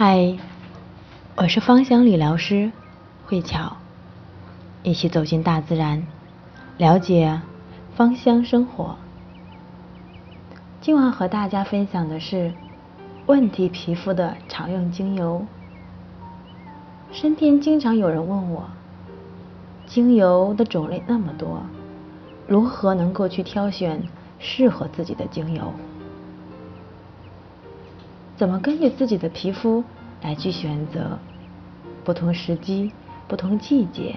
嗨，我是芳香理疗师慧巧，一起走进大自然，了解芳香生活。今晚和大家分享的是问题皮肤的常用精油。身边经常有人问我，精油的种类那么多，如何能够去挑选适合自己的精油？怎么根据自己的皮肤来去选择不同时机、不同季节？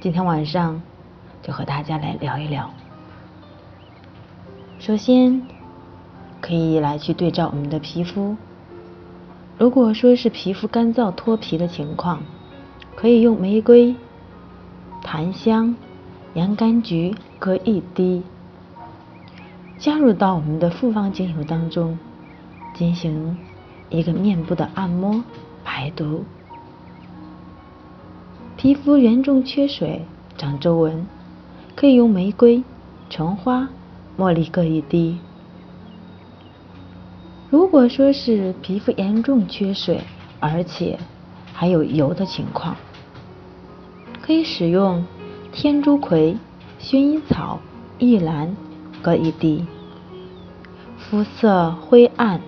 今天晚上就和大家来聊一聊。首先，可以来去对照我们的皮肤。如果说是皮肤干燥脱皮的情况，可以用玫瑰、檀香、洋甘菊各一滴，加入到我们的复方精油当中。进行一个面部的按摩排毒，皮肤严重缺水、长皱纹，可以用玫瑰、橙花、茉莉各一滴。如果说是皮肤严重缺水，而且还有油的情况，可以使用天竺葵、薰衣草、玉兰各一滴。肤色灰暗。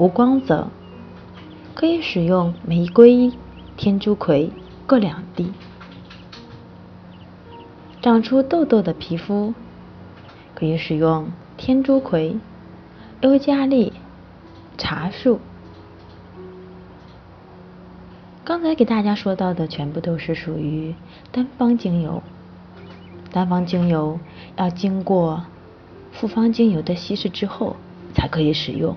无光泽，可以使用玫瑰、天竺葵各两滴。长出痘痘的皮肤，可以使用天竺葵、尤加利、茶树。刚才给大家说到的全部都是属于单方精油，单方精油要经过复方精油的稀释之后才可以使用。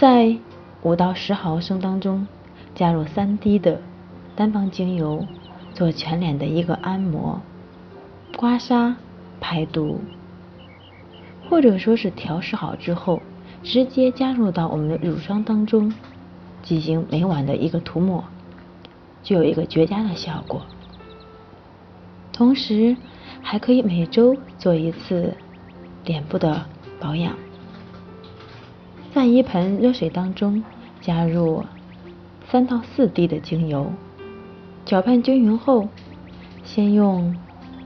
在五到十毫升当中加入三滴的单方精油，做全脸的一个按摩、刮痧、排毒，或者说是调试好之后，直接加入到我们的乳霜当中进行每晚的一个涂抹，就有一个绝佳的效果。同时还可以每周做一次脸部的保养。在一盆热水当中加入三到四滴的精油，搅拌均匀后，先用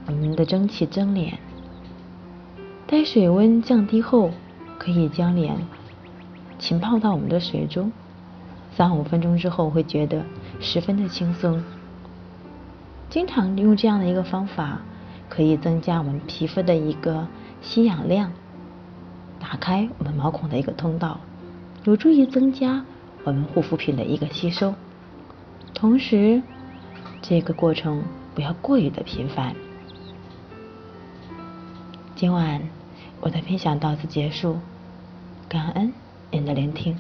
我们的蒸汽蒸脸，待水温降低后，可以将脸浸泡到我们的水中，三五分钟之后会觉得十分的轻松。经常用这样的一个方法，可以增加我们皮肤的一个吸氧量。打开我们毛孔的一个通道，有助于增加我们护肤品的一个吸收。同时，这个过程不要过于的频繁。今晚我的分享到此结束，感恩您的聆听。